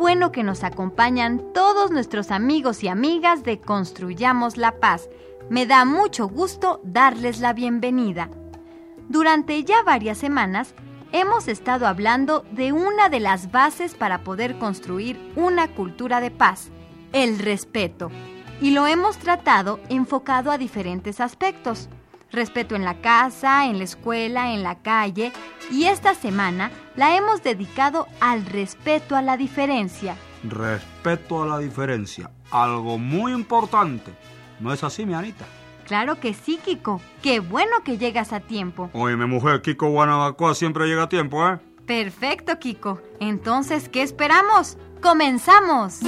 Bueno que nos acompañan todos nuestros amigos y amigas de Construyamos la Paz. Me da mucho gusto darles la bienvenida. Durante ya varias semanas hemos estado hablando de una de las bases para poder construir una cultura de paz, el respeto. Y lo hemos tratado enfocado a diferentes aspectos. Respeto en la casa, en la escuela, en la calle. Y esta semana la hemos dedicado al respeto a la diferencia. Respeto a la diferencia. Algo muy importante. ¿No es así, mi Anita? Claro que sí, Kiko. Qué bueno que llegas a tiempo. Oye, mi mujer, Kiko Guanabacoa siempre llega a tiempo, ¿eh? Perfecto, Kiko. Entonces, ¿qué esperamos? ¡Comenzamos!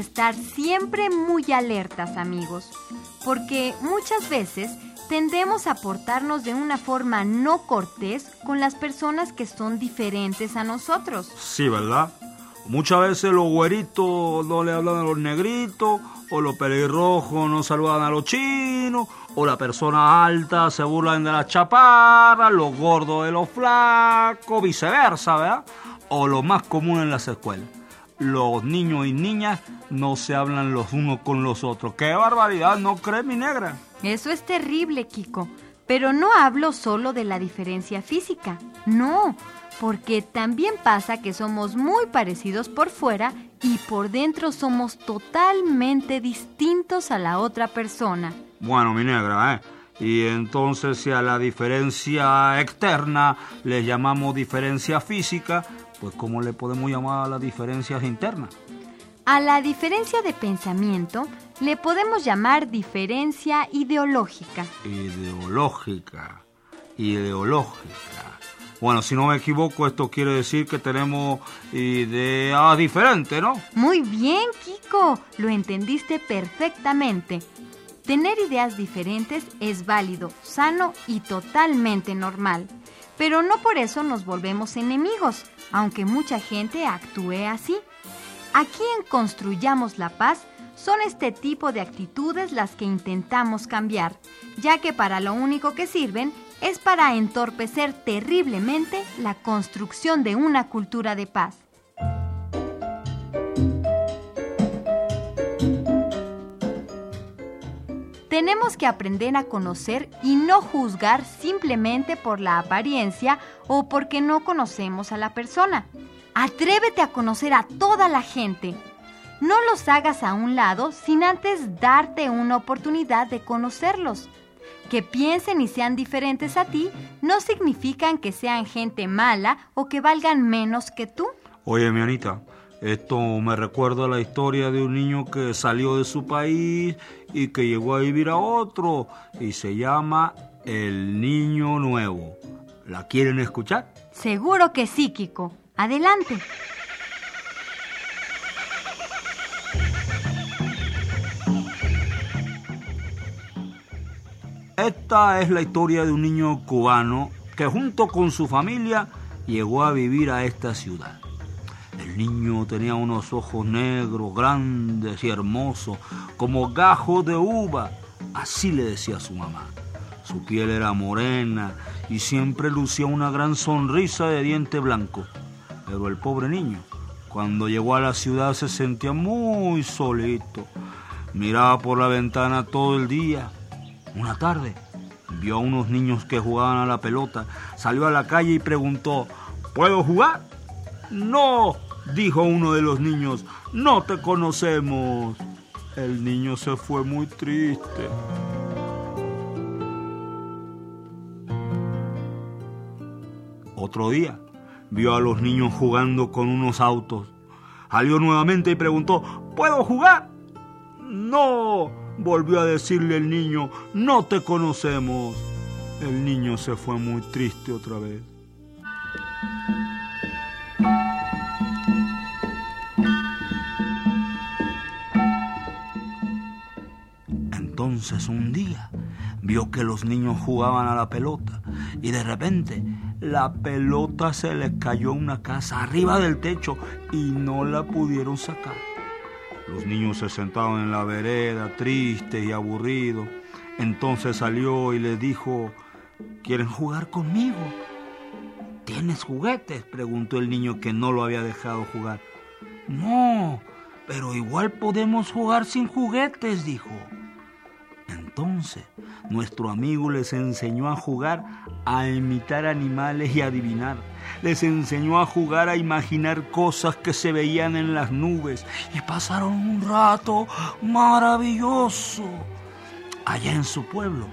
Estar siempre muy alertas, amigos, porque muchas veces tendemos a portarnos de una forma no cortés con las personas que son diferentes a nosotros. Sí, ¿verdad? Muchas veces los güeritos no le hablan a los negritos, o los pelirrojos no saludan a los chinos, o la persona alta se burlan de la chaparra, los gordos de los flacos, viceversa, ¿verdad? O lo más común en las escuelas. Los niños y niñas no se hablan los unos con los otros. ¡Qué barbaridad! ¿No crees, mi negra? Eso es terrible, Kiko. Pero no hablo solo de la diferencia física. No, porque también pasa que somos muy parecidos por fuera y por dentro somos totalmente distintos a la otra persona. Bueno, mi negra, ¿eh? Y entonces si a la diferencia externa le llamamos diferencia física, pues ¿cómo le podemos llamar a las diferencias internas? A la diferencia de pensamiento le podemos llamar diferencia ideológica. Ideológica, ideológica. Bueno, si no me equivoco, esto quiere decir que tenemos ideas diferentes, ¿no? Muy bien, Kiko, lo entendiste perfectamente. Tener ideas diferentes es válido, sano y totalmente normal. Pero no por eso nos volvemos enemigos, aunque mucha gente actúe así. Aquí en Construyamos la Paz son este tipo de actitudes las que intentamos cambiar, ya que para lo único que sirven es para entorpecer terriblemente la construcción de una cultura de paz. Tenemos que aprender a conocer y no juzgar simplemente por la apariencia o porque no conocemos a la persona. Atrévete a conocer a toda la gente. No los hagas a un lado sin antes darte una oportunidad de conocerlos. Que piensen y sean diferentes a ti no significan que sean gente mala o que valgan menos que tú. Oye, mi Anita, esto me recuerda la historia de un niño que salió de su país y que llegó a vivir a otro y se llama El Niño Nuevo. ¿La quieren escuchar? Seguro que sí, Kiko. Adelante. Esta es la historia de un niño cubano que junto con su familia llegó a vivir a esta ciudad. El niño tenía unos ojos negros, grandes y hermosos, como gajos de uva. Así le decía su mamá. Su piel era morena y siempre lucía una gran sonrisa de diente blanco. Pero el pobre niño, cuando llegó a la ciudad, se sentía muy solito. Miraba por la ventana todo el día. Una tarde vio a unos niños que jugaban a la pelota, salió a la calle y preguntó, ¿puedo jugar? No, dijo uno de los niños, no te conocemos. el niño se fue muy triste. Otro día vio a los niños jugando con unos autos. Salió nuevamente y preguntó, ¿puedo jugar? No, volvió a decirle el niño, no te conocemos. El niño se fue muy triste otra vez. Entonces un día vio que los niños jugaban a la pelota y de repente la pelota se les cayó a una casa arriba del techo y no la pudieron sacar. Los niños se sentaron en la vereda, tristes y aburridos. Entonces salió y les dijo, ¿quieren jugar conmigo? ¿Tienes juguetes? preguntó el niño que no lo había dejado jugar. No, pero igual podemos jugar sin juguetes, dijo. Entonces, nuestro amigo les enseñó a jugar a imitar animales y adivinar. Les enseñó a jugar a imaginar cosas que se veían en las nubes y pasaron un rato maravilloso. Allá en su pueblo,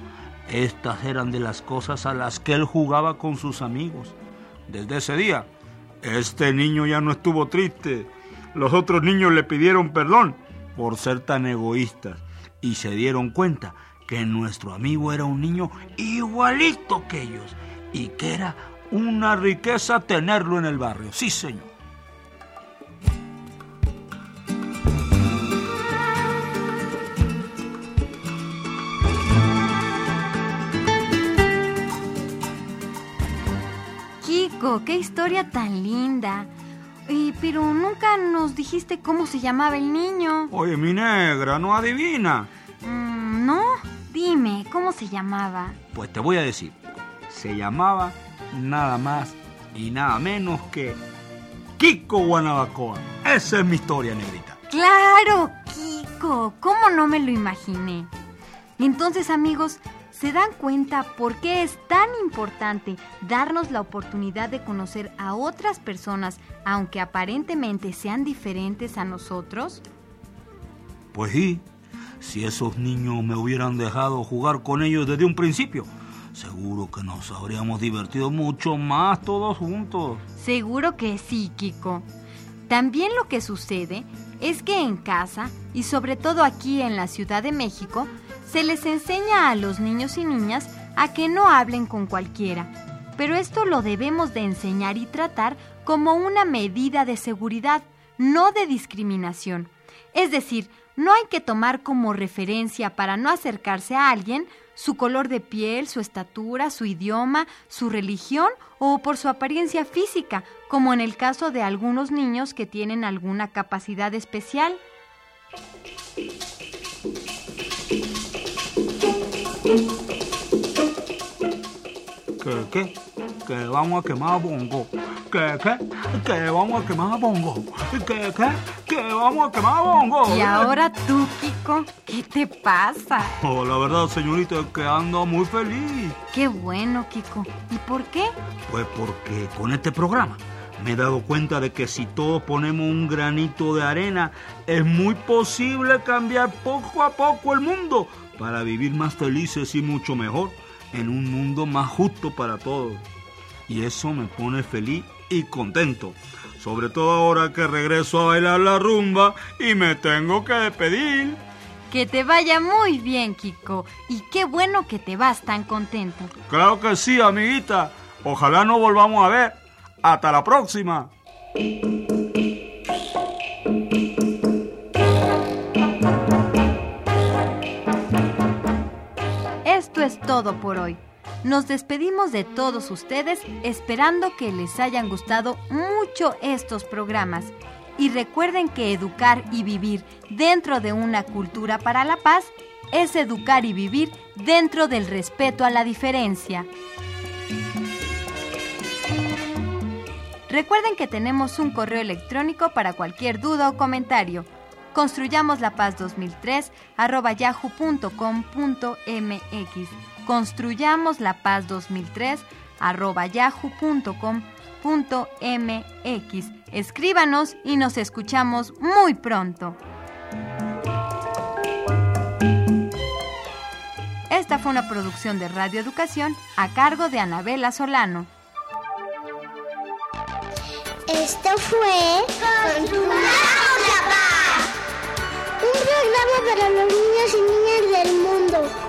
estas eran de las cosas a las que él jugaba con sus amigos. Desde ese día, este niño ya no estuvo triste. Los otros niños le pidieron perdón por ser tan egoístas y se dieron cuenta que nuestro amigo era un niño igualito que ellos y que era una riqueza tenerlo en el barrio. Sí, señor. Kiko, qué historia tan linda. Y, pero nunca nos dijiste cómo se llamaba el niño. Oye, mi negra, ¿no adivina? Dime, ¿cómo se llamaba? Pues te voy a decir. Se llamaba nada más y nada menos que Kiko Guanabacoa. Esa es mi historia, negrita. Claro, Kiko. ¿Cómo no me lo imaginé? Entonces, amigos, ¿se dan cuenta por qué es tan importante darnos la oportunidad de conocer a otras personas, aunque aparentemente sean diferentes a nosotros? Pues sí, si esos niños me hubieran dejado jugar con ellos desde un principio, seguro que nos habríamos divertido mucho más todos juntos. Seguro que sí, Kiko. También lo que sucede es que en casa, y sobre todo aquí en la Ciudad de México, se les enseña a los niños y niñas a que no hablen con cualquiera. Pero esto lo debemos de enseñar y tratar como una medida de seguridad, no de discriminación. Es decir, no hay que tomar como referencia para no acercarse a alguien su color de piel, su estatura, su idioma, su religión o por su apariencia física, como en el caso de algunos niños que tienen alguna capacidad especial. ¿Qué? Que vamos a quemar bongo. ¿Qué, qué? Que vamos a quemar bongo. ¿Qué, qué? Que vamos a quemar bongo. Y ahora tú, Kiko, ¿qué te pasa? Oh, la verdad, señorita, es que ando muy feliz. Qué bueno, Kiko. ¿Y por qué? Pues porque con este programa me he dado cuenta de que si todos ponemos un granito de arena, es muy posible cambiar poco a poco el mundo para vivir más felices y mucho mejor en un mundo más justo para todos. Y eso me pone feliz y contento. Sobre todo ahora que regreso a bailar la rumba y me tengo que despedir. Que te vaya muy bien, Kiko. Y qué bueno que te vas tan contento. Claro que sí, amiguita. Ojalá nos volvamos a ver. Hasta la próxima. Esto es todo por hoy. Nos despedimos de todos ustedes esperando que les hayan gustado mucho estos programas. Y recuerden que educar y vivir dentro de una cultura para la paz es educar y vivir dentro del respeto a la diferencia. Recuerden que tenemos un correo electrónico para cualquier duda o comentario. Construyamos la paz 2003 arroba yahoo.com.mx construyamos la paz 2003 arroba yahoo.com.mx. Escríbanos y nos escuchamos muy pronto. Esta fue una producción de Radio Educación a cargo de Anabela Solano. Esto fue Construyamos la Paz, un programa para los niños y niñas del mundo.